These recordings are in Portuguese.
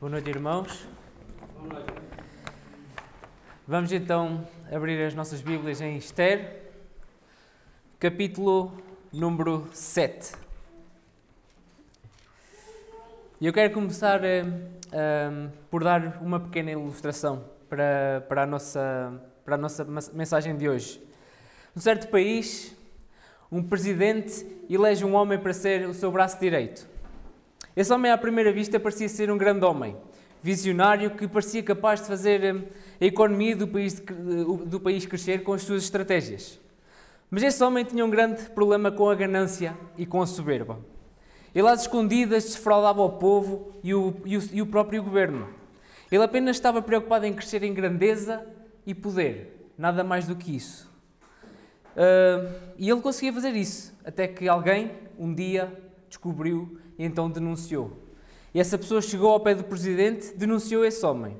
Boa noite, irmãos. Vamos então abrir as nossas Bíblias em Esther, capítulo número 7. E eu quero começar eh, eh, por dar uma pequena ilustração para, para, a nossa, para a nossa mensagem de hoje. Num certo país, um presidente elege um homem para ser o seu braço direito. Esse homem, à primeira vista, parecia ser um grande homem, visionário, que parecia capaz de fazer eh, a economia do país, do país crescer com as suas estratégias. Mas esse homem tinha um grande problema com a ganância e com a soberba. Ele, às escondidas, desfraudava o povo e o, e o, e o próprio governo. Ele apenas estava preocupado em crescer em grandeza e poder, nada mais do que isso. Uh, e ele conseguia fazer isso, até que alguém, um dia, descobriu e então denunciou. E essa pessoa chegou ao pé do presidente, denunciou esse homem.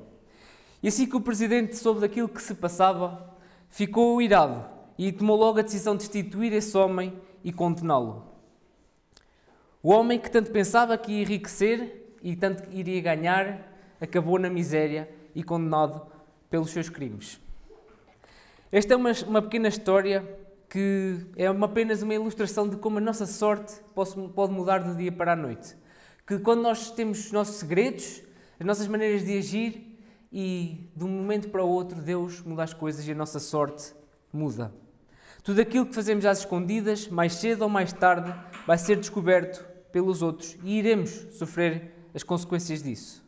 E assim que o presidente soube daquilo que se passava, ficou irado e tomou logo a decisão de destituir esse homem e condená-lo. O homem que tanto pensava que ia enriquecer e tanto iria ganhar, acabou na miséria e condenado pelos seus crimes. Esta é uma, uma pequena história que é uma, apenas uma ilustração de como a nossa sorte pode mudar do dia para a noite. Que quando nós temos os nossos segredos, as nossas maneiras de agir e de um momento para o outro Deus muda as coisas e a nossa sorte muda. Tudo aquilo que fazemos às escondidas, mais cedo ou mais tarde, vai ser descoberto pelos outros e iremos sofrer as consequências disso.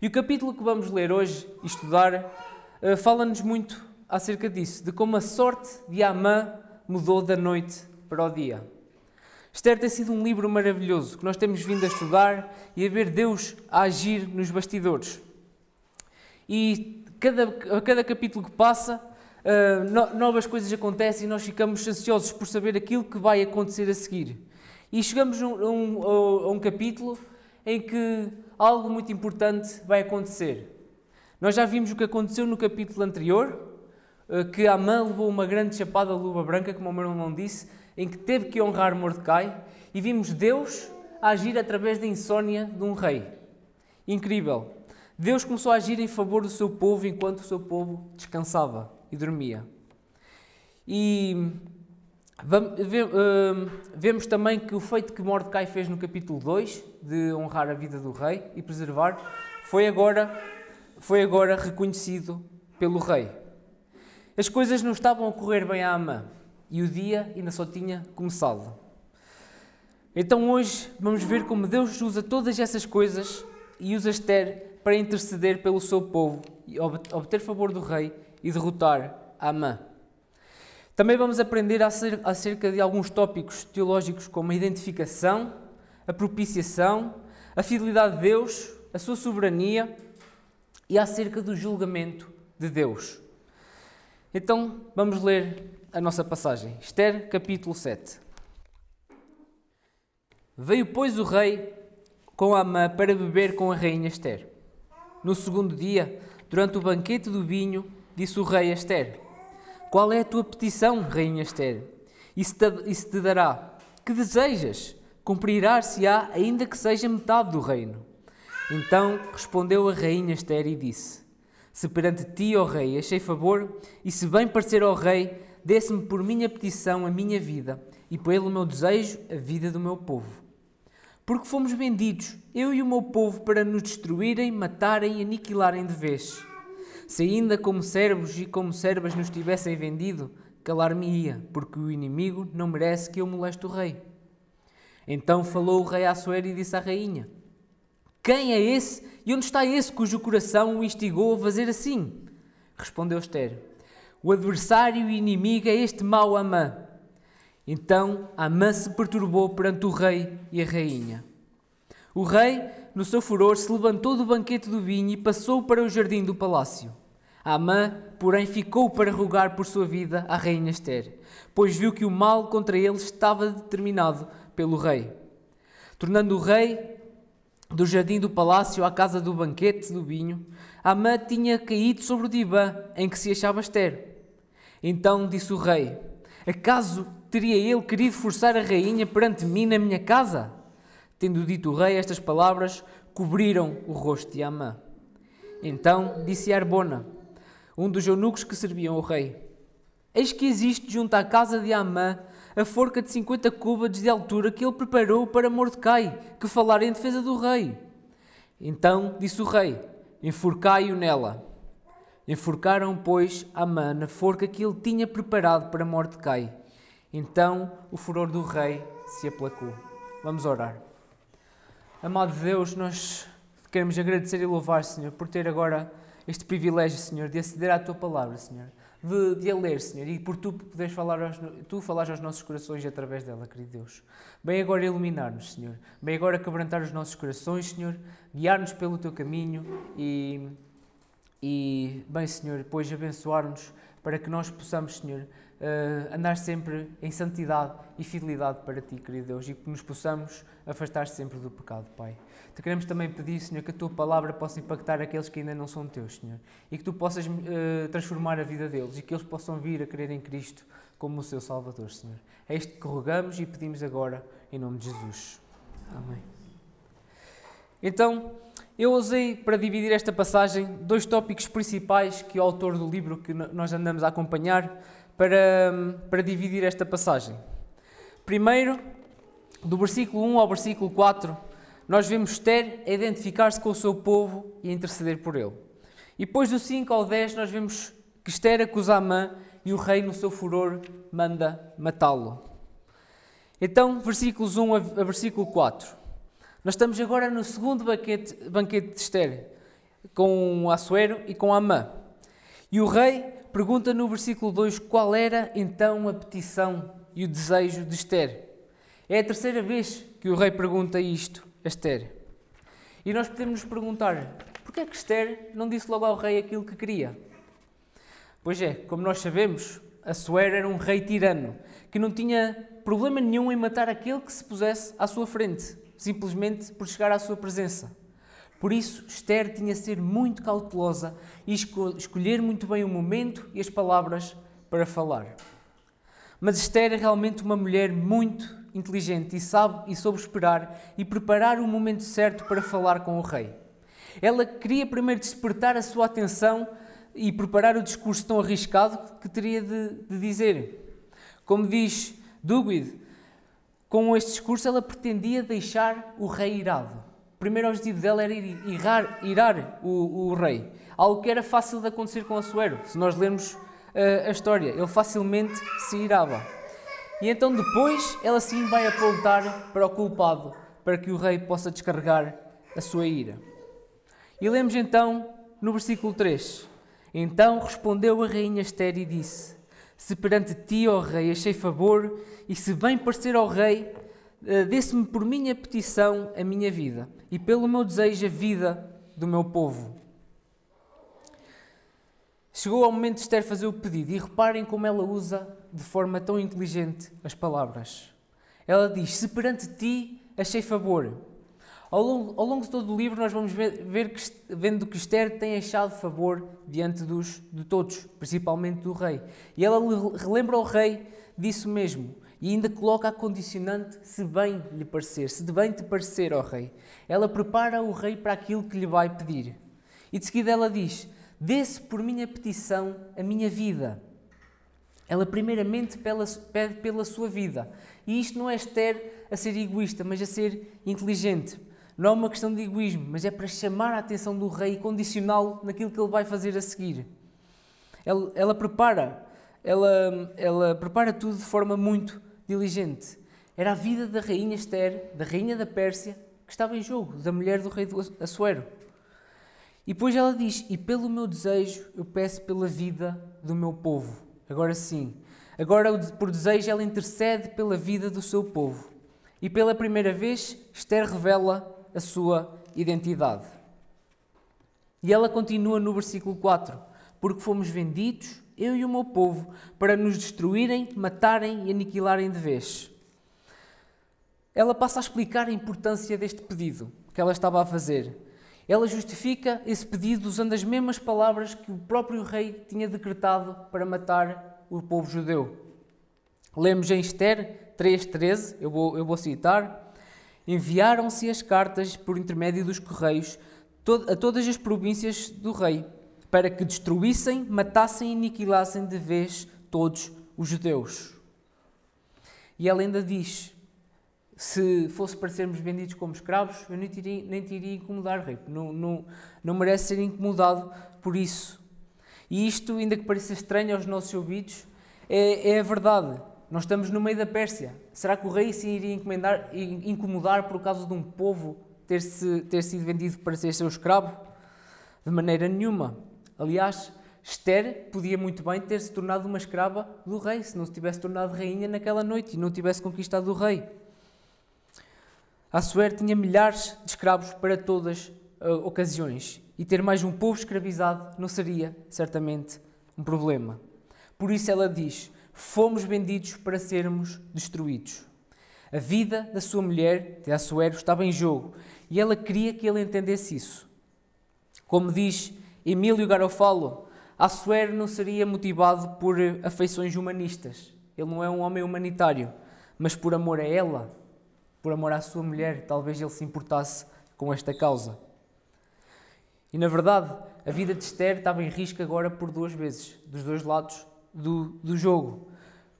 E o capítulo que vamos ler hoje e estudar eh, fala-nos muito acerca disso, de como a sorte de Amã mudou da noite para o dia. Esther tem sido um livro maravilhoso que nós temos vindo a estudar e a ver Deus a agir nos bastidores. E cada, a cada capítulo que passa, uh, no, novas coisas acontecem e nós ficamos ansiosos por saber aquilo que vai acontecer a seguir. E chegamos a um, a um capítulo em que algo muito importante vai acontecer. Nós já vimos o que aconteceu no capítulo anterior, que Amã levou uma grande chapada de luva branca, como o meu irmão disse, em que teve que honrar Mordecai, e vimos Deus agir através da insônia de um rei. Incrível. Deus começou a agir em favor do seu povo enquanto o seu povo descansava e dormia. E eh, vemos também que o feito que Mordecai fez no capítulo 2, de honrar a vida do rei e preservar, foi agora, foi agora reconhecido pelo rei. As coisas não estavam a correr bem à Amã e o dia ainda só tinha começado. Então hoje vamos ver como Deus usa todas essas coisas e usa Esther para interceder pelo seu povo e obter favor do rei e derrotar Amã. Também vamos aprender acerca de alguns tópicos teológicos como a identificação, a propiciação, a fidelidade de Deus, a sua soberania e acerca do julgamento de Deus. Então vamos ler a nossa passagem. Esther, capítulo 7. Veio, pois, o rei com Amã para beber com a rainha Esther. No segundo dia, durante o banquete do vinho, disse o rei a Esther: Qual é a tua petição, rainha Esther? Se te, se te dará? Que desejas? Cumprirá-se-á, ainda que seja metade do reino. Então respondeu a rainha Esther e disse: se perante ti, ó Rei, achei favor, e se bem parecer ao Rei, desse-me por minha petição a minha vida, e pelo meu desejo a vida do meu povo. Porque fomos vendidos, eu e o meu povo, para nos destruírem, matarem e aniquilarem de vez. Se ainda como servos e como servas nos tivessem vendido, calar-me-ia, porque o inimigo não merece que eu moleste o rei. Então falou o rei a Assuero e disse à rainha: quem é esse e onde está esse cujo coração o instigou a fazer assim? Respondeu Esther: O adversário e inimigo é este mau Amã. Então Amã se perturbou perante o rei e a rainha. O rei, no seu furor, se levantou do banquete do vinho e passou para o jardim do palácio. Amã, porém, ficou para rogar por sua vida à rainha Esther, pois viu que o mal contra ele estava determinado pelo rei. Tornando o rei do jardim do palácio à casa do banquete do vinho, Amã tinha caído sobre o divã em que se achava Esther. Então disse o rei: Acaso teria ele querido forçar a rainha perante mim na minha casa? Tendo dito o rei estas palavras, cobriram o rosto de Amã. Então disse Arbona, um dos eunucos que serviam ao rei: Eis que existe junto à casa de Amã a forca de cinquenta cúbados de altura que ele preparou para Mordecai, que falara em defesa do rei. Então disse o rei: Enforcai-o nela. Enforcaram, pois, Amã na forca que ele tinha preparado para Mordecai. Então o furor do rei se aplacou. Vamos orar. Amado Deus, nós queremos agradecer e louvar, Senhor, por ter agora este privilégio, Senhor, de aceder à tua palavra, Senhor, de, de a ler, Senhor, e por tu poderes falar aos, tu falares aos nossos corações através dela, querido Deus. Bem agora iluminar-nos, Senhor. Bem agora quebrantar os nossos corações, Senhor, guiar-nos pelo teu caminho e, e bem, Senhor, depois abençoar-nos para que nós possamos, Senhor, uh, andar sempre em santidade e fidelidade para Ti, querido Deus, e que nos possamos afastar sempre do pecado, Pai. Te queremos também pedir, Senhor, que a Tua palavra possa impactar aqueles que ainda não são Teus, Senhor, e que Tu possas uh, transformar a vida deles e que eles possam vir a crer em Cristo como o seu Salvador, Senhor. É isto que rogamos e pedimos agora, em nome de Jesus. Amém. Então, eu usei para dividir esta passagem dois tópicos principais que o autor do livro que nós andamos a acompanhar para, para dividir esta passagem. Primeiro, do versículo 1 ao versículo 4, nós vemos Esther a identificar-se com o seu povo e interceder por ele. E depois do 5 ao 10, nós vemos que Esther acusa Amã e o rei, no seu furor, manda matá-lo. Então, versículos 1 a versículo 4. Nós estamos agora no segundo banquete, banquete de Esther, com Assuero e com Amã. E o rei pergunta no versículo 2 qual era então a petição e o desejo de Esther. É a terceira vez que o rei pergunta isto a Esther. E nós podemos nos perguntar, porquê é que Esther não disse logo ao rei aquilo que queria? Pois é, como nós sabemos, Assuero era um rei tirano, que não tinha problema nenhum em matar aquele que se pusesse à sua frente simplesmente por chegar à sua presença. Por isso, Esther tinha de ser muito cautelosa e escolher muito bem o momento e as palavras para falar. Mas Esther é realmente uma mulher muito inteligente e sabe e soube esperar e preparar o momento certo para falar com o rei. Ela queria primeiro despertar a sua atenção e preparar o discurso tão arriscado que teria de, de dizer. Como diz Dugwid, com este discurso, ela pretendia deixar o rei irado. Primeiro objetivo dela era irar, irar o, o, rei. Algo que era fácil de acontecer com Assuero. Se nós lermos uh, a história, ele facilmente se irava. E então depois ela sim vai apontar para o culpado, para que o rei possa descarregar a sua ira. E lemos então no versículo 3. Então respondeu a rainha Esther e disse: se perante ti, ó Rei, achei favor, e se bem parecer ao Rei, desse-me por minha petição a minha vida, e pelo meu desejo a vida do meu povo. Chegou ao momento de Esther fazer o pedido, e reparem como ela usa de forma tão inteligente as palavras. Ela diz: Se perante ti achei favor, ao longo, ao longo de todo o livro, nós vamos ver, ver que, vendo que Esther tem achado favor diante dos, de todos, principalmente do rei. E ela relembra ao rei disso mesmo. E ainda coloca a condicionante se bem lhe parecer, se de bem te parecer, ó rei. Ela prepara o rei para aquilo que lhe vai pedir. E de seguida ela diz: Desse por minha petição a minha vida. Ela primeiramente pede pela sua vida. E isto não é Esther a ser egoísta, mas a ser inteligente. Não é uma questão de egoísmo, mas é para chamar a atenção do rei e condicioná-lo naquilo que ele vai fazer a seguir. Ela, ela, prepara, ela, ela prepara tudo de forma muito diligente. Era a vida da rainha Esther, da rainha da Pérsia, que estava em jogo, da mulher do rei Assuero. E depois ela diz: E pelo meu desejo eu peço pela vida do meu povo. Agora sim. Agora, por desejo, ela intercede pela vida do seu povo. E pela primeira vez, Esther revela a sua identidade. E ela continua no versículo 4: Porque fomos vendidos, eu e o meu povo, para nos destruírem, matarem e aniquilarem de vez. Ela passa a explicar a importância deste pedido que ela estava a fazer. Ela justifica esse pedido usando as mesmas palavras que o próprio rei tinha decretado para matar o povo judeu. Lemos em Esther 3,13, eu vou, eu vou citar. enviaram-se as cartas por intermédio dos correios a todas as províncias do rei, para que destruíssem, matassem e aniquilassem de vez todos os judeus. E ela ainda diz: se fosse para sermos vendidos como escravos, eu nem te iria, nem te incomodar, rei. Não, não, não merece ser incomodado por isso. E isto, ainda que pareça estranho aos nossos ouvidos, é, é a verdade. Nós estamos no meio da Pérsia. Será que o rei se iria incomodar por causa de um povo ter, -se, ter sido vendido para ser seu escravo? De maneira nenhuma. Aliás, Esther podia muito bem ter se tornado uma escrava do rei, se não se tivesse tornado rainha naquela noite e não tivesse conquistado o rei. Assuero tinha milhares de escravos para todas uh, ocasiões e ter mais um povo escravizado não seria, certamente, um problema. Por isso ela diz: Fomos vendidos para sermos destruídos. A vida da sua mulher, de Assuero, estava em jogo e ela queria que ele entendesse isso. Como diz Emílio Garofalo, Assuero não seria motivado por afeições humanistas. Ele não é um homem humanitário, mas por amor a ela, por amor à sua mulher, talvez ele se importasse com esta causa. E na verdade, a vida de Esther estava em risco agora por duas vezes, dos dois lados do, do jogo.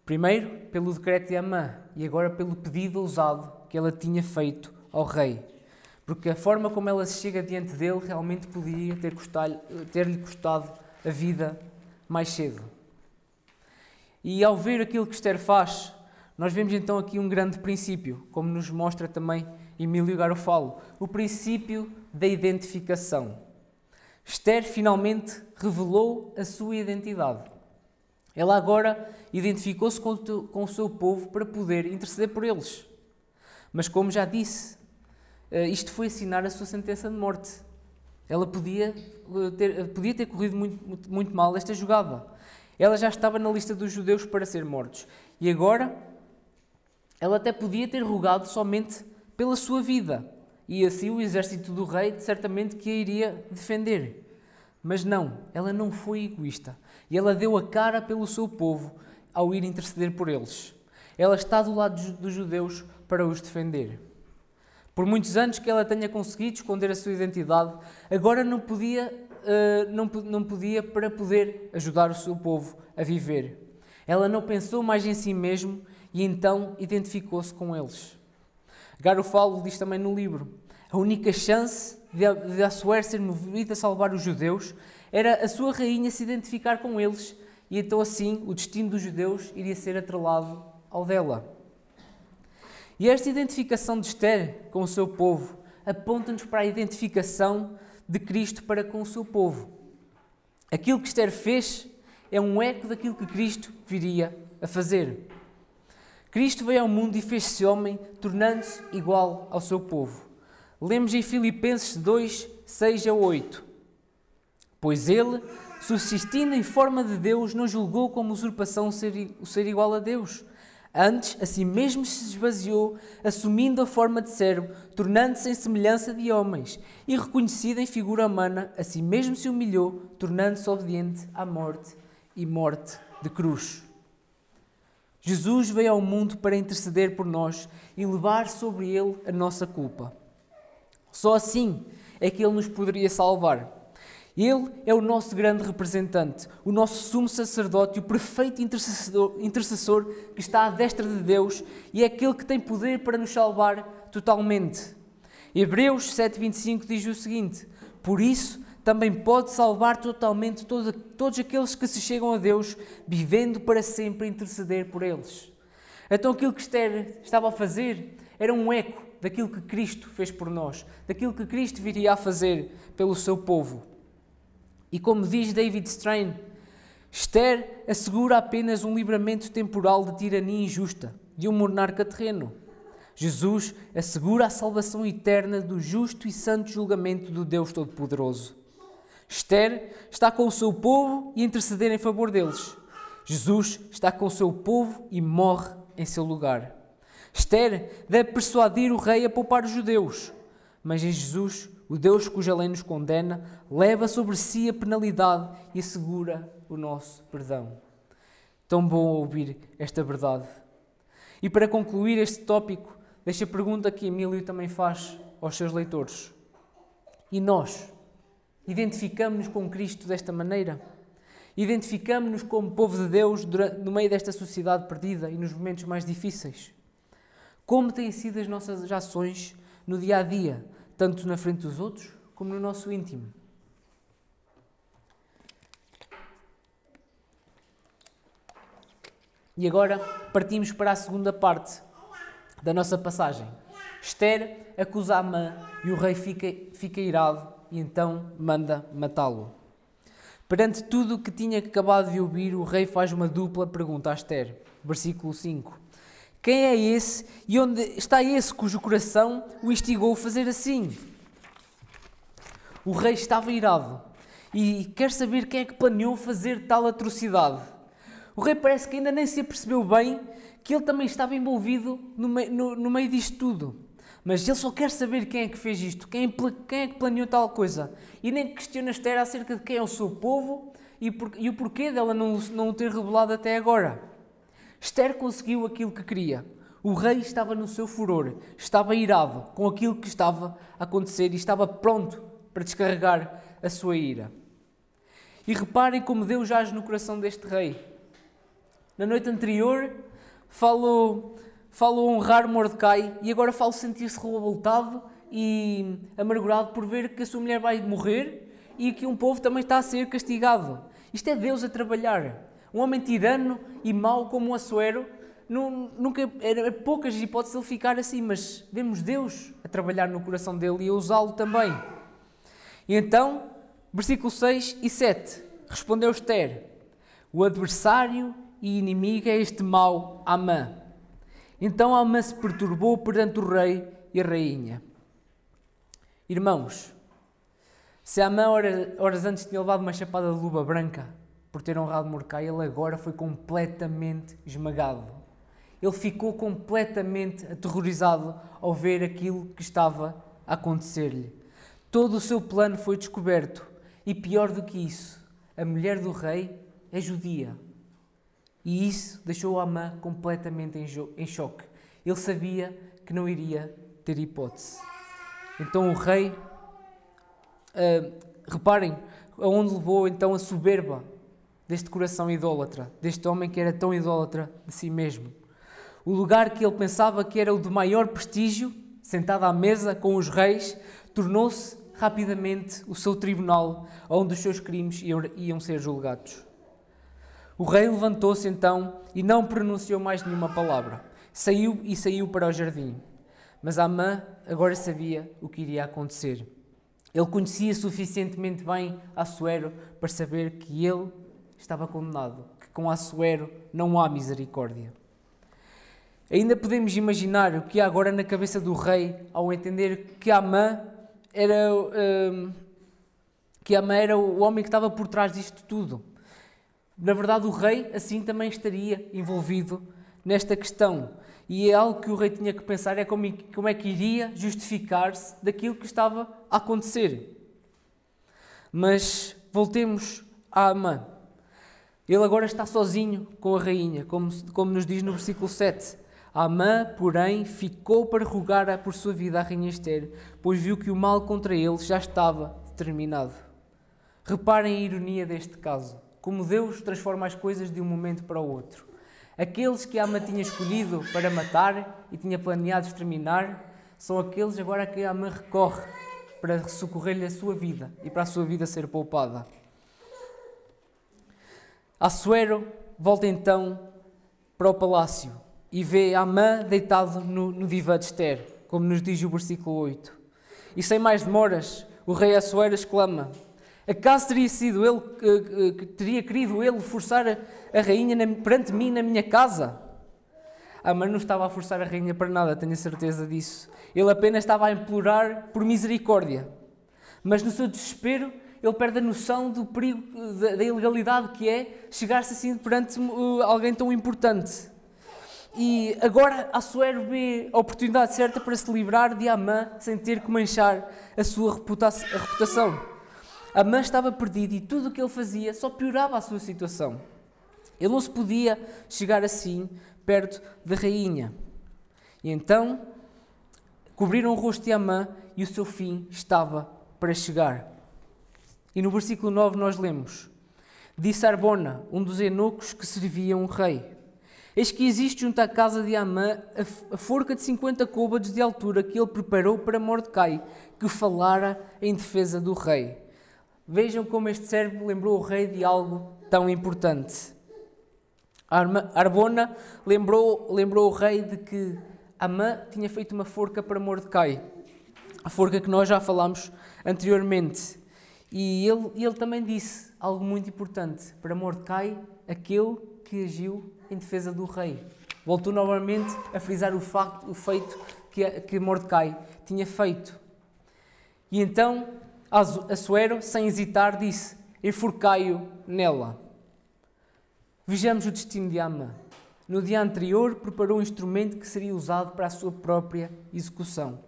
Primeiro, pelo decreto de Amã e agora pelo pedido ousado que ela tinha feito ao rei. Porque a forma como ela se chega diante dele realmente poderia ter-lhe custado, a vida mais cedo. E ao ver aquilo que Esther faz, nós vemos então aqui um grande princípio, como nos mostra também Emílio Garofalo, o princípio da identificação. Esther finalmente revelou a sua identidade. Ela agora identificou-se com, o seu povo para poder interceder por eles. Mas, como já disse, isto foi assinar a sua sentença de morte. Ela podia eh, ter, podia ter corrido muito, muito, muito mal esta jogada. Ela já estava na lista dos judeus para ser mortos. E agora, ela até podia ter rogado somente pela sua vida. E assim o exército do rei certamente que a iria defender. Mas não, ela não foi egoísta. E ela deu a cara pelo seu povo ao ir interceder por eles. Ela está do lado dos judeus para os defender. Por muitos anos que ela tenha conseguido esconder a sua identidade, agora não podia, uh, não, não podia para poder ajudar o seu povo a viver. Ela não pensou mais em si mesmo e então identificou-se com eles. Garofalo diz também no livro: a única chance de, de Assuero ser movida a salvar os judeus era a sua rainha se identificar com eles e então assim o destino dos judeus iria ser atrelado ao dela. E esta identificação de Esther com o seu povo aponta-nos para a identificação de Cristo para com o seu povo. Aquilo que Esther fez é um eco daquilo que Cristo viria a fazer. Cristo veio ao mundo e fez-se homem, tornando-se igual ao seu povo. Lemos em Filipenses 2, 6 a 8. Pois ele, subsistindo em forma de Deus, não julgou como usurpação o ser, igual a Deus. Antes, a si mesmo se esvaziou, assumindo a forma de servo, tornando-se em semelhança de homens, e reconhecido em figura humana, a si mesmo se humilhou, tornando-se obediente à morte e morte de cruz. Jesus veio ao mundo para interceder por nós e levar sobre ele a nossa culpa. Só assim é que ele nos poderia salvar. Ele é o nosso grande representante, o nosso sumo sacerdote, o perfeito intercessor, intercessor que está à destra de Deus e é aquele que tem poder para nos salvar totalmente. Hebreus 7,25 diz o seguinte: Por isso também pode salvar totalmente todos, todos aqueles que se chegam a Deus, vivendo para sempre a interceder por eles. Então aquilo que Esther estava a fazer era um eco daquilo que Cristo fez por nós, daquilo que Cristo viria a fazer pelo seu povo. E como diz David Strain, Esther assegura apenas um livramento temporal de tirania injusta de um monarca terreno. Jesus assegura a salvação eterna do justo e santo julgamento do Deus Todo-Poderoso. Esther está com o seu povo e interceder em favor deles. Jesus está com o seu povo e morre em seu lugar. Esther deve persuadir o rei a poupar os judeus, mas em Jesus o Deus cuja lei nos condena leva sobre si a penalidade e assegura o nosso perdão. Tão bom ouvir esta verdade. E para concluir este tópico, deixa a pergunta que Emílio também faz aos seus leitores. E nós? Identificamos-nos com Cristo desta maneira? Identificamos-nos como povo de Deus no meio desta sociedade perdida e nos momentos mais difíceis? Como têm sido as nossas ações no dia a dia, tanto na frente dos outros como no nosso íntimo? E agora partimos para a segunda parte da nossa passagem. Esther acusa Amã e o rei fica, fica irado e então manda matá-lo. Perante tudo o que tinha acabado de ouvir, o rei faz uma dupla pergunta a Esther. Versículo 5. Quem é esse e onde está esse cujo coração o instigou a fazer assim? O rei estava irado e quer saber quem é que planeou fazer tal atrocidade. O rei parece que ainda nem se apercebeu bem que ele também estava envolvido no meio, no, no meio disto tudo. Mas ele só quer saber quem é que fez isto, quem, quem é que planeou tal coisa. E nem questiona Esther acerca de quem é o seu povo e, por, e o porquê dela não, não o ter revelado até agora. Esther conseguiu aquilo que queria. O rei estava no seu furor, estava irado com aquilo que estava a acontecer e estava pronto para descarregar a sua ira. E reparem como Deus age no coração deste rei. Na noite anterior, falou falo honrar Mordecai e agora falo sentir-se revoltado e amargurado por ver que a sua mulher vai morrer e que um povo também está a ser castigado. Isto é Deus a trabalhar. Um homem tirano e mau como o Assuero, nunca, era poucas hipóteses ele ficar assim, mas vemos Deus a trabalhar no coração dele e a usá-lo também. E então, versículo 6 e 7, respondeu Esther, o adversário e inimigo é este mau Amã então Amã se perturbou perante o rei e a rainha. Irmãos, se Amã horas antes tinha levado uma chapada de luva branca por ter honrado Mordecai, ele agora foi completamente esmagado. Ele ficou completamente aterrorizado ao ver aquilo que estava a acontecer-lhe. Todo o seu plano foi descoberto. E pior do que isso, a mulher do rei é judia. E isso deixou Amã completamente em choque. Ele sabia que não iria ter hipótese. Então o rei, uh, reparem, aonde levou então a soberba deste coração idólatra, deste homem que era tão idólatra de si mesmo. O lugar que ele pensava que era o de maior prestígio, sentado à mesa com os reis, tornou-se rapidamente o seu tribunal, onde os seus crimes iam, ser julgados. O rei levantou-se então e não pronunciou mais nenhuma palavra. Saiu e saiu para o jardim. Mas Amã agora sabia o que iria acontecer. Ele conhecia suficientemente bem Assuero para saber que ele estava condenado, que com Assuero não há misericórdia. Ainda podemos imaginar o que há agora na cabeça do rei ao entender que Amã era, um, que Amã era o homem que estava por trás disto tudo. Na verdade, o rei assim também estaria envolvido nesta questão. E é algo que o rei tinha que pensar: é como, como é que iria justificar-se daquilo que estava a acontecer. Mas voltemos a Amã. Ele agora está sozinho com a rainha, como, como nos diz no versículo 7. Amã, porém, ficou para rogar por sua vida à rainha Esther, pois viu que o mal contra ele já estava determinado. Reparem a ironia deste caso como Deus transforma as coisas de um momento para o outro. Aqueles que Ama tinha escolhido para matar e tinha planeado exterminar, são aqueles agora que Ama recorre para socorrer-lhe a sua vida e para a sua vida ser poupada. Assuero volta então para o palácio e vê Amã deitado no, no divã de Esther, como nos diz o versículo 8. E sem mais demoras, o rei Assuero exclama: Acaso teria sido ele que, que teria querido ele forçar a, a rainha na, perante mim na minha casa? Mas não estava a forçar a rainha para nada, tenho certeza disso. Ele apenas estava a implorar por misericórdia. Mas no seu desespero, ele perde a noção do perigo, da, da ilegalidade que é chegar-se assim perante uh, alguém tão importante. E agora Assuero vê a oportunidade certa para se livrar de Amã sem ter que manchar a sua reputação. Amã estava perdido e tudo o que ele fazia só piorava a sua situação. Ele não se podia chegar assim perto da rainha. E então cobriram o rosto de Amã e o seu fim estava para chegar. E no versículo 9 nós lemos: Disse Arbona, um dos eunucos que servia um rei: Eis que existe junto à casa de Amã a forca de 50 côvados de altura que ele preparou para Mordecai, que falara em defesa do rei. Vejam como este servo lembrou o rei de algo tão importante. Arbona lembrou, lembrou o rei de que Amã tinha feito uma forca para Mordecai, a forca que nós já falámos anteriormente. E ele, ele também disse algo muito importante para Mordecai, aquele que agiu em defesa do rei. Voltou novamente a frisar o, facto, o feito que, que Mordecai tinha feito. E então Assuero, sem hesitar, disse: Enforcai-o nela. Vejamos o destino de Amã. No dia anterior, preparou um instrumento que seria usado para a sua própria execução.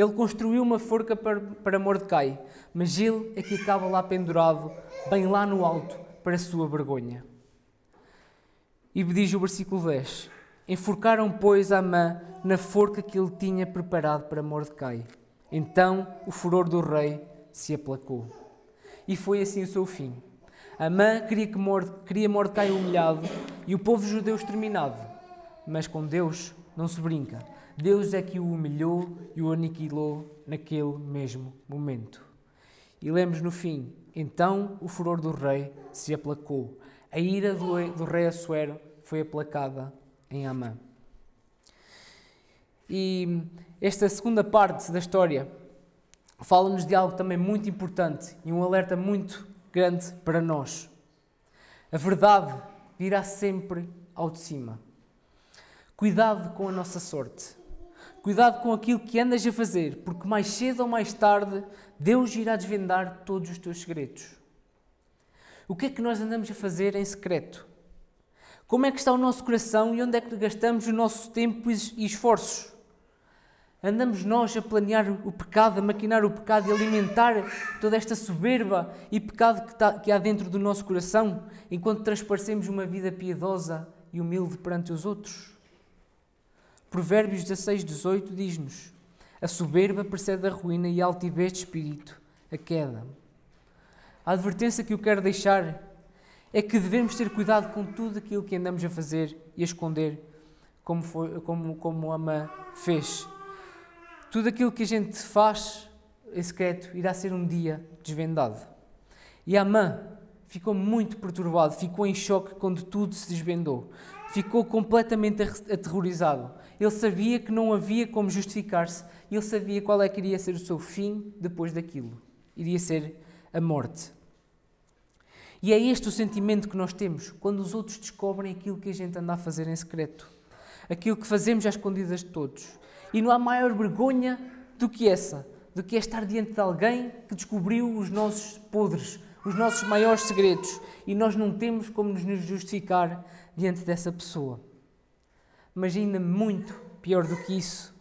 Ele construiu uma forca para, para Mordecai, mas ele é que acaba lá pendurado, bem lá no alto, para a sua vergonha. E diz o versículo 10: Enforcaram, pois, Amã na forca que ele tinha preparado para Mordecai. Então o furor do rei se aplacou. E foi assim o seu fim. Amã queria, que Morde, queria Mordecai humilhado e o povo judeu exterminado. Mas com Deus não se brinca. Deus é que o humilhou e o aniquilou naquele mesmo momento. E lemos no fim: então o furor do rei se aplacou. A ira do, rei Assuero foi aplacada em Amã. E esta segunda parte da história fala-nos de algo também muito importante e um alerta muito grande para nós. A verdade virá sempre ao de cima. Cuidado com a nossa sorte. Cuidado com aquilo que andas a fazer, porque mais cedo ou mais tarde Deus irá desvendar todos os teus segredos. O que é que nós andamos a fazer em secreto? Como é que está o nosso coração e onde é que gastamos o nosso tempo e esforços? Andamos nós a planear o pecado, a maquinar o pecado e alimentar toda esta soberba e pecado que, está, que há dentro do nosso coração, enquanto transparecemos uma vida piedosa e humilde perante os outros? Provérbios 16, 18 diz-nos: A soberba precede a ruína e a altivez de espírito, a queda. A advertência que eu quero deixar é que devemos ter cuidado com tudo aquilo que andamos a fazer e a esconder, como, foi, como, como Ama fez tudo aquilo que a gente faz em secreto irá ser um dia desvendado. E Amã ficou muito perturbado, ficou em choque quando tudo se desvendou. Ficou completamente aterrorizado. Ele sabia que não havia como justificar-se, ele sabia qual é que iria ser o seu fim depois daquilo. Iria ser a morte. E é este o sentimento que nós temos quando os outros descobrem aquilo que a gente anda a fazer em secreto. Aquilo que fazemos às escondidas de todos. E não há maior vergonha do que essa, do que é estar diante de alguém que descobriu os nossos podres, os nossos maiores segredos, e nós não temos como nos justificar diante dessa pessoa. Mas ainda muito pior do que isso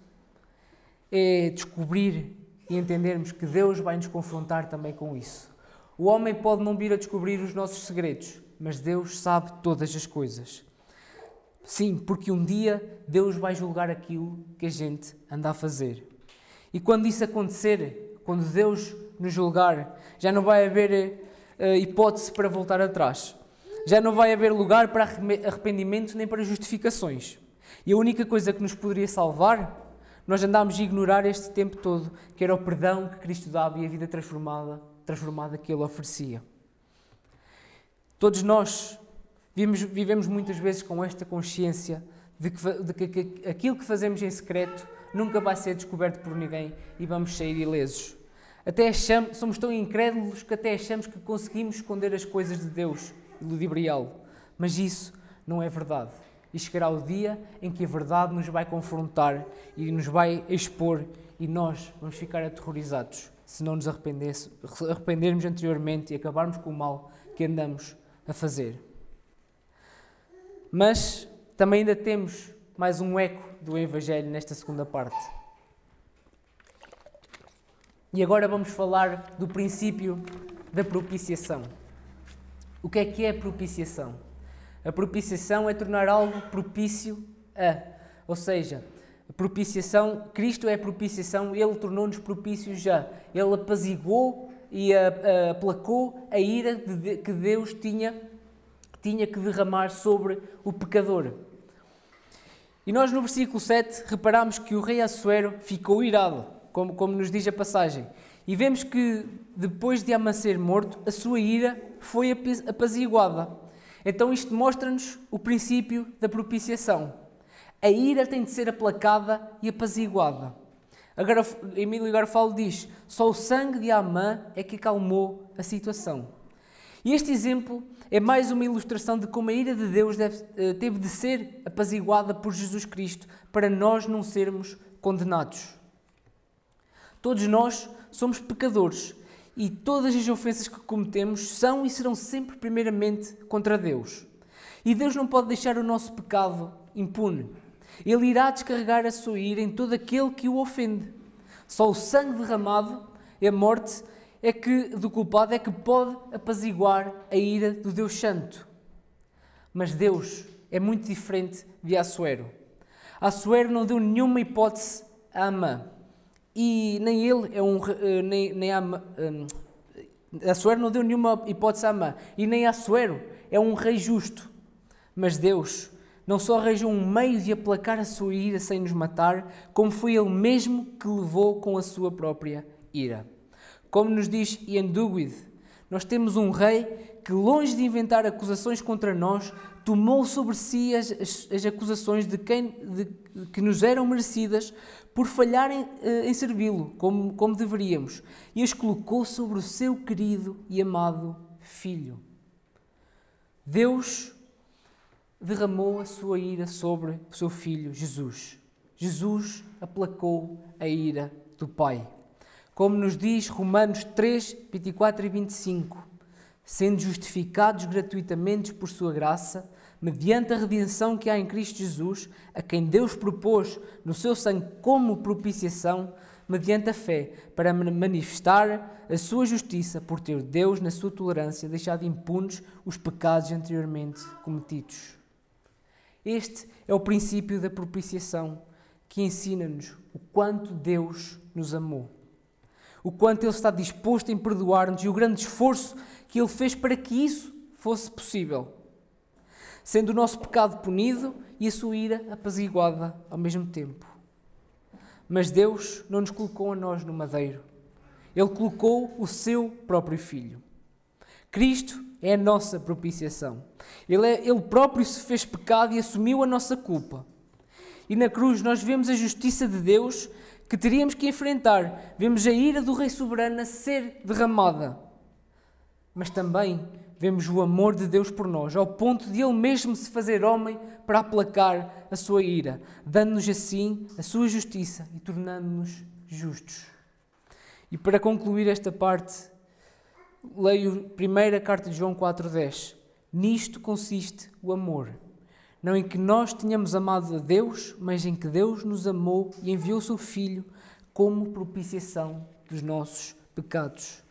é descobrir e entendermos que Deus vai nos confrontar também com isso. O homem pode não vir a descobrir os nossos segredos, mas Deus sabe todas as coisas. Sim, porque um dia Deus vai julgar aquilo que a gente anda a fazer. E quando isso acontecer, quando Deus nos julgar, já não vai haver uh, hipótese para voltar atrás. Já não vai haver lugar para arrependimento nem para justificações. E a única coisa que nos poderia salvar, nós andámos a ignorar este tempo todo, que era o perdão que Cristo dava e a vida transformada, transformada que Ele oferecia. Todos nós Vivemos, vivemos muitas vezes com esta consciência de que, de que, aquilo que fazemos em secreto nunca vai ser descoberto por ninguém e vamos sair ilesos. Até achamos, somos tão incrédulos que até achamos que conseguimos esconder as coisas de Deus e ludibriá-lo. Mas isso não é verdade. E chegará o dia em que a verdade nos vai confrontar e nos vai expor e nós vamos ficar aterrorizados se não nos arrependermos anteriormente e acabarmos com o mal que andamos a fazer. Mas também ainda temos mais um eco do Evangelho nesta segunda parte. E agora vamos falar do princípio da propiciação. O que é que é propiciação? A propiciação é tornar algo propício a, ou seja, propiciação, Cristo é propiciação, Ele tornou-nos propícios já. Ele apaziguou e aplacou a ira que Deus tinha, tinha que derramar sobre o pecador. E nós no versículo 7 reparamos que o rei Assuero ficou irado, como, como nos diz a passagem. E vemos que depois de Amã ser morto, a sua ira foi apaziguada. Então isto mostra-nos o princípio da propiciação. A ira tem de ser aplacada e apaziguada. Agora, Emílio Garfalo diz: só o sangue de Amã é que acalmou a situação. E este exemplo é mais uma ilustração de como a ira de Deus deve, eh, teve de ser apaziguada por Jesus Cristo para nós não sermos condenados. Todos nós somos pecadores e todas as ofensas que cometemos são e serão sempre, primeiramente, contra Deus. E Deus não pode deixar o nosso pecado impune. Ele irá descarregar a sua ira em todo aquele que o ofende. Só o sangue derramado e a morte é que, do culpado é que pode apaziguar a ira do Deus Santo. Mas Deus é muito diferente de Assuero. Assuero não deu nenhuma hipótese a Amã. E nem ele é um. Eh, nem, nem Amã, um, eh, Assuero não deu nenhuma hipótese a Amã. E nem Assuero é um rei justo. Mas Deus não só arranjou um meio de aplacar a sua ira sem nos matar, como foi ele mesmo que levou com a sua própria ira. Como nos diz Ian Duguid, nós temos um rei que, longe de inventar acusações contra nós, tomou sobre si as, as, as acusações de quem de, que nos eram merecidas por falharem eh, em servi-lo, como, como deveríamos, e as colocou sobre o seu querido e amado Filho. Deus derramou a sua ira sobre o seu Filho Jesus. Jesus aplacou a ira do Pai como nos diz Romanos 3, 24 e 25, sendo justificados gratuitamente por sua graça, mediante a redenção que há em Cristo Jesus, a quem Deus propôs no seu sangue como propiciação, mediante a fé, para manifestar a sua justiça, por ter Deus, na sua tolerância, deixado impunes os pecados anteriormente cometidos. Este é o princípio da propiciação que ensina-nos o quanto Deus nos amou o quanto Ele está disposto em perdoar-nos e o grande esforço que Ele fez para que isso fosse possível. Sendo o nosso pecado punido e a sua ira apaziguada ao mesmo tempo. Mas Deus não nos colocou a nós no madeiro. Ele colocou o seu próprio Filho. Cristo é a nossa propiciação. Ele, é, ele próprio se fez pecado e assumiu a nossa culpa. E na cruz nós vemos a justiça de Deus que teríamos que enfrentar. Vemos a ira do Rei Soberano a ser derramada. Mas também vemos o amor de Deus por nós, ao ponto de Ele mesmo se fazer homem para aplacar a sua ira, dando-nos assim a sua justiça e tornando-nos justos. E para concluir esta parte, leio a primeira carta de João 4,10. Nisto consiste o amor não em que nós tenhamos amado a Deus, mas em que Deus nos amou e enviou o seu Filho como propiciação dos nossos pecados.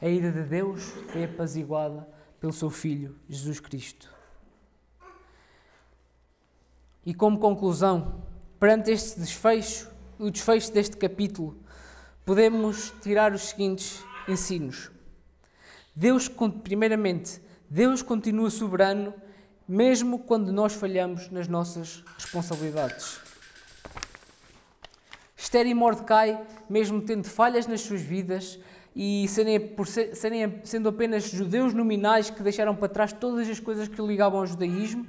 A ira de Deus foi apaziguada pelo seu Filho, Jesus Cristo. E como conclusão, perante este desfecho, o desfecho deste capítulo, podemos tirar os seguintes ensinos. Deus, primeiramente, Deus continua soberano mesmo quando nós falhamos nas nossas responsabilidades. Esther e Mordecai, mesmo tendo falhas nas suas vidas e serem, por serem, sendo apenas judeus nominais que deixaram para trás todas as coisas que ligavam ao judaísmo,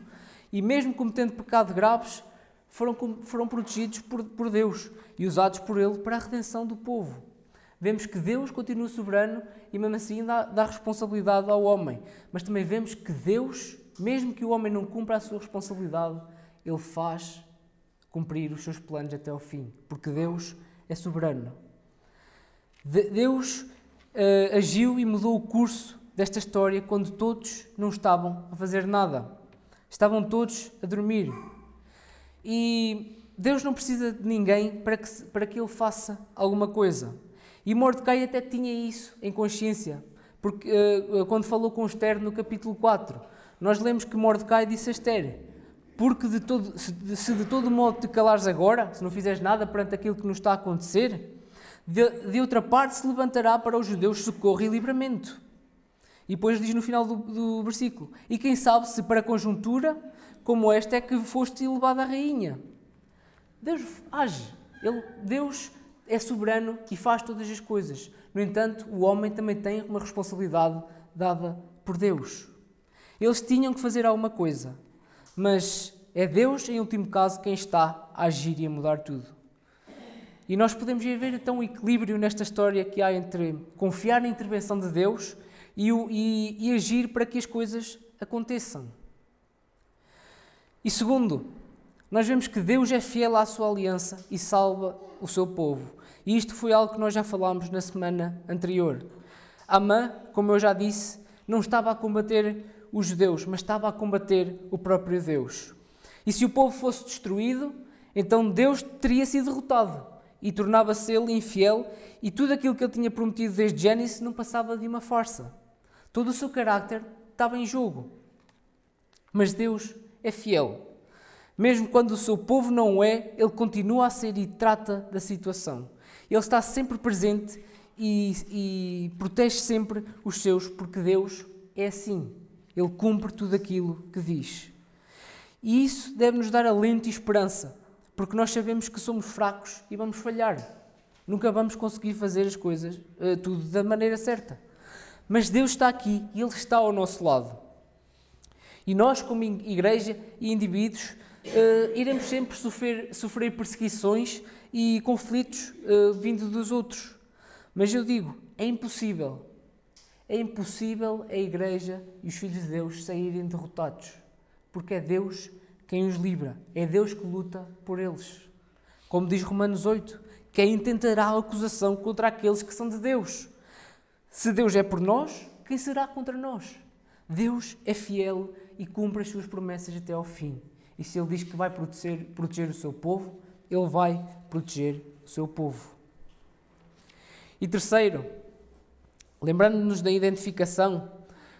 e mesmo cometendo pecados graves, foram, foram protegidos por, por Deus e usados por Ele para a redenção do povo. Vemos que Deus continua soberano e mesmo assim dá, dá responsabilidade ao homem. Mas também vemos que Deus mesmo que o homem não cumpra a sua responsabilidade, ele faz cumprir os seus planos até ao fim, porque Deus é soberano. Deus uh, agiu e mudou o curso desta história quando todos não estavam a fazer nada. Estavam todos a dormir. E Deus não precisa de ninguém para que, para que ele faça alguma coisa. E Mordecai até tinha isso em consciência, porque uh, quando falou com Esther no capítulo 4, nós lemos que Mordecai disse a Esther: porque de todo, se, de, se de todo modo te calares agora, se não fizeres nada perante aquilo que nos está a acontecer, de, de outra parte se levantará para os judeus socorro e livramento. E depois diz no final do, do versículo: E quem sabe se para conjuntura como esta é que foste elevada a rainha. Deus age. Ele, Deus é soberano e faz todas as coisas. No entanto, o homem também tem uma responsabilidade dada por Deus. Eles tinham que fazer alguma coisa, mas é Deus, em último caso, quem está a agir e a mudar tudo. E nós podemos ver então o equilíbrio nesta história que há entre confiar na intervenção de Deus e, e, e agir para que as coisas aconteçam. E segundo, nós vemos que Deus é fiel à sua aliança e salva o seu povo. E isto foi algo que nós já falámos na semana anterior. Amã, como eu já disse, não estava a combater os judeus, mas estava a combater o próprio Deus. E se o povo fosse destruído, então Deus teria sido derrotado e tornava-se ele infiel, e tudo aquilo que ele tinha prometido desde Gênesis não passava de uma farsa. Todo o seu caráter estava em jogo. Mas Deus é fiel. Mesmo quando o seu povo não é, ele continua a ser e trata da situação. Ele está sempre presente e, e protege sempre os seus, porque Deus é assim. Ele cumpre tudo aquilo que diz. E isso deve nos dar alento e esperança, porque nós sabemos que somos fracos e vamos falhar. Nunca vamos conseguir fazer as coisas uh, tudo da maneira certa. Mas Deus está aqui e Ele está ao nosso lado. E nós, como igreja e indivíduos, uh, iremos sempre sofrer, sofrer perseguições e conflitos uh, vindo dos outros. Mas eu digo, é impossível. É impossível a igreja e os filhos de Deus saírem derrotados. Porque é Deus quem os livra. É Deus que luta por eles. Como diz Romanos 8, quem intentará a acusação contra aqueles que são de Deus? Se Deus é por nós, quem será contra nós? Deus é fiel e cumpre as suas promessas até ao fim. E se Ele diz que vai proteger, proteger o seu povo, Ele vai proteger o seu povo. E terceiro, lembrando-nos da identificação,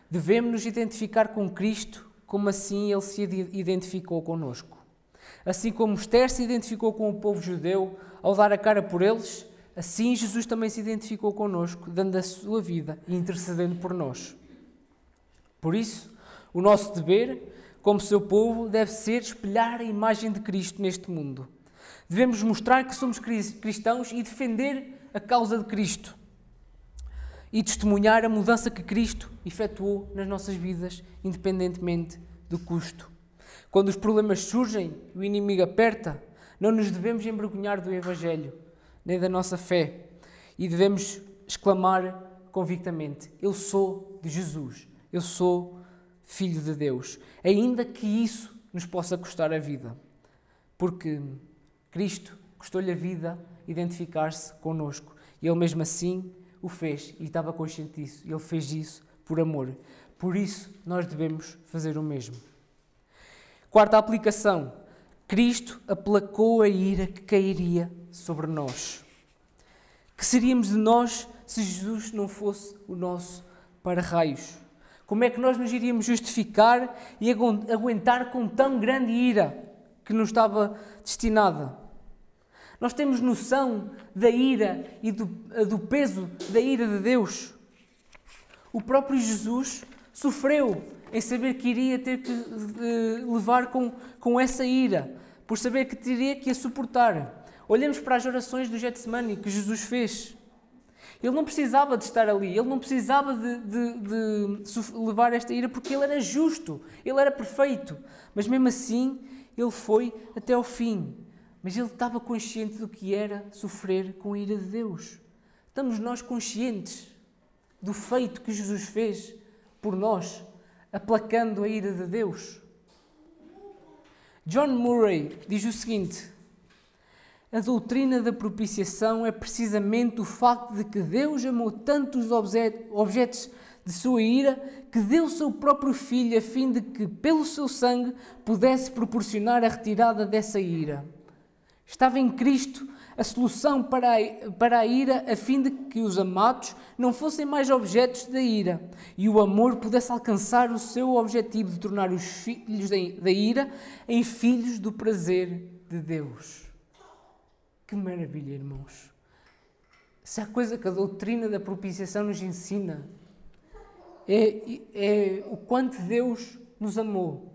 devemos nos identificar com Cristo como assim Ele se identificou conosco. Assim como Esther se identificou com o povo judeu ao dar a cara por eles, assim Jesus também se identificou conosco, dando a sua vida e intercedendo por nós. Por isso, o nosso dever, como seu povo, deve ser espelhar a imagem de Cristo neste mundo. Devemos mostrar que somos cristãos e defender a causa de Cristo e testemunhar a mudança que Cristo efetuou nas nossas vidas, independentemente do custo. Quando os problemas surgem e o inimigo aperta, não nos devemos envergonhar do Evangelho, nem da nossa fé, e devemos exclamar convictamente: Eu sou de Jesus, eu sou filho de Deus, ainda que isso nos possa custar a vida, porque Cristo custou-lhe a vida identificar-se conosco, e Ele mesmo assim o fez e estava consciente disso, Ele fez isso por amor. Por isso, nós devemos fazer o mesmo. Quarta aplicação: Cristo aplacou a ira que cairia sobre nós. Que seríamos de nós se Jesus não fosse o nosso para-raios? Como é que nós nos iríamos justificar e aguentar com tão grande ira que nos estava destinada? Nós temos noção da ira e do, do peso da ira de Deus. O próprio Jesus sofreu em saber que iria ter que uh, levar com, com essa ira, por saber que teria que a suportar. Olhemos para as orações do Getsemane que Jesus fez. Ele não precisava de estar ali, ele não precisava de, de, de, levar esta ira porque ele era justo, ele era perfeito. Mas mesmo assim, ele foi até ao fim. Mas ele estava consciente do que era sofrer com a ira de Deus. Estamos nós conscientes do feito que Jesus fez por nós, aplacando a ira de Deus. John Murray diz o seguinte: a doutrina da propiciação é precisamente o facto de que Deus amou tanto os objetos de sua ira que deu seu próprio filho a fim de que, pelo seu sangue, pudesse proporcionar a retirada dessa ira. Estava em Cristo a solução para a, para a ira, a fim de que os amados não fossem mais objetos da ira e o amor pudesse alcançar o seu objetivo de tornar os filhos da ira em filhos do prazer de Deus. Que maravilha, irmãos! Se há coisa que a doutrina da propiciação nos ensina, é, é o quanto Deus nos amou,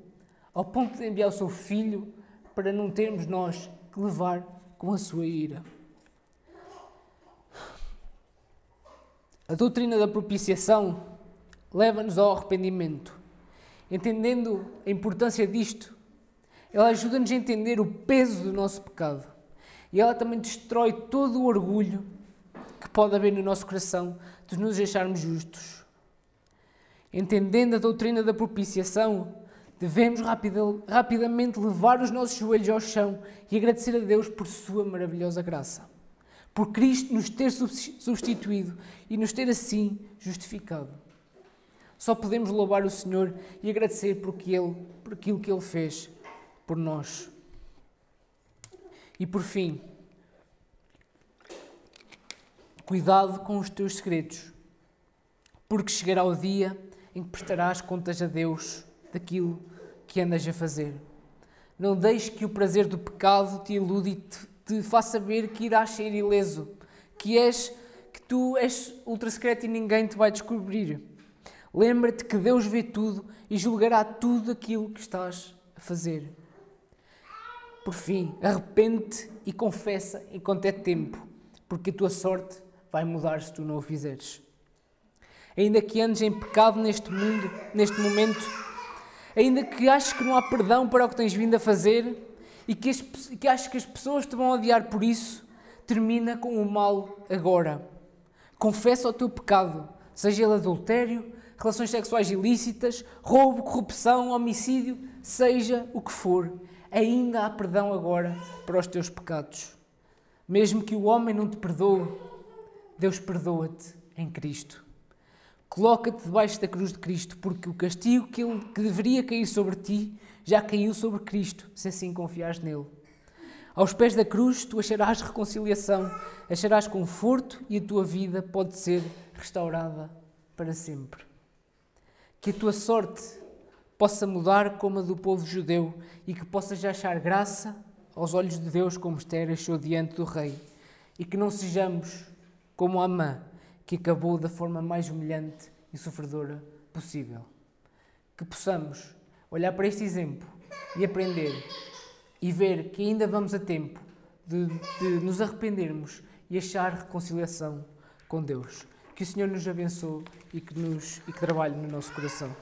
ao ponto de enviar o seu Filho para não termos nós que levar com a sua ira. A doutrina da propiciação leva-nos ao arrependimento. Entendendo a importância disto, ela ajuda-nos a entender o peso do nosso pecado. E ela também destrói todo o orgulho que pode haver no nosso coração de nos acharmos justos. Entendendo a doutrina da propiciação, Devemos rapida, rapidamente levar os nossos joelhos ao chão e agradecer a Deus por Sua maravilhosa graça. Por Cristo nos ter substituído e nos ter assim justificado. Só podemos louvar o Senhor e agradecer por, que Ele, por aquilo que Ele fez por nós. E por fim, cuidado com os teus segredos, porque chegará o dia em que prestarás contas a Deus daquilo que andas a fazer. Não deixes que o prazer do pecado te ilude e te, te faça ver que irás ser ileso, que és que tu és ultra secreto e ninguém te vai descobrir. Lembra-te que Deus vê tudo e julgará tudo aquilo que estás a fazer. Por fim, arrepende-te e confessa enquanto é tempo, porque a tua sorte vai mudar se tu não o fizeres. Ainda que andes em pecado neste mundo, neste momento, ainda que aches que não há perdão para o que tens vindo a fazer e que, as, que aches que as pessoas te vão odiar por isso, termina com o mal agora. Confessa o teu pecado, seja ele adultério, relações sexuais ilícitas, roubo, corrupção, homicídio, seja o que for, ainda há perdão agora para os teus pecados. Mesmo que o homem não te perdoe, Deus perdoa-te em Cristo. Coloca-te debaixo da cruz de Cristo, porque o castigo que, ele, que deveria cair sobre ti já caiu sobre Cristo, se assim confiares nele. Aos pés da cruz tu acharás reconciliação, acharás conforto e a tua vida pode ser restaurada para sempre. Que a tua sorte possa mudar como a do povo judeu e que possas achar graça aos olhos de Deus como Esther achou diante do rei e que não sejamos como Amã, que acabou da forma mais humilhante e sofredora possível. Que possamos olhar para este exemplo e aprender e ver que ainda vamos a tempo de, de nos arrependermos e achar reconciliação com Deus. Que o Senhor nos abençoe e que, nos, e que trabalhe no nosso coração.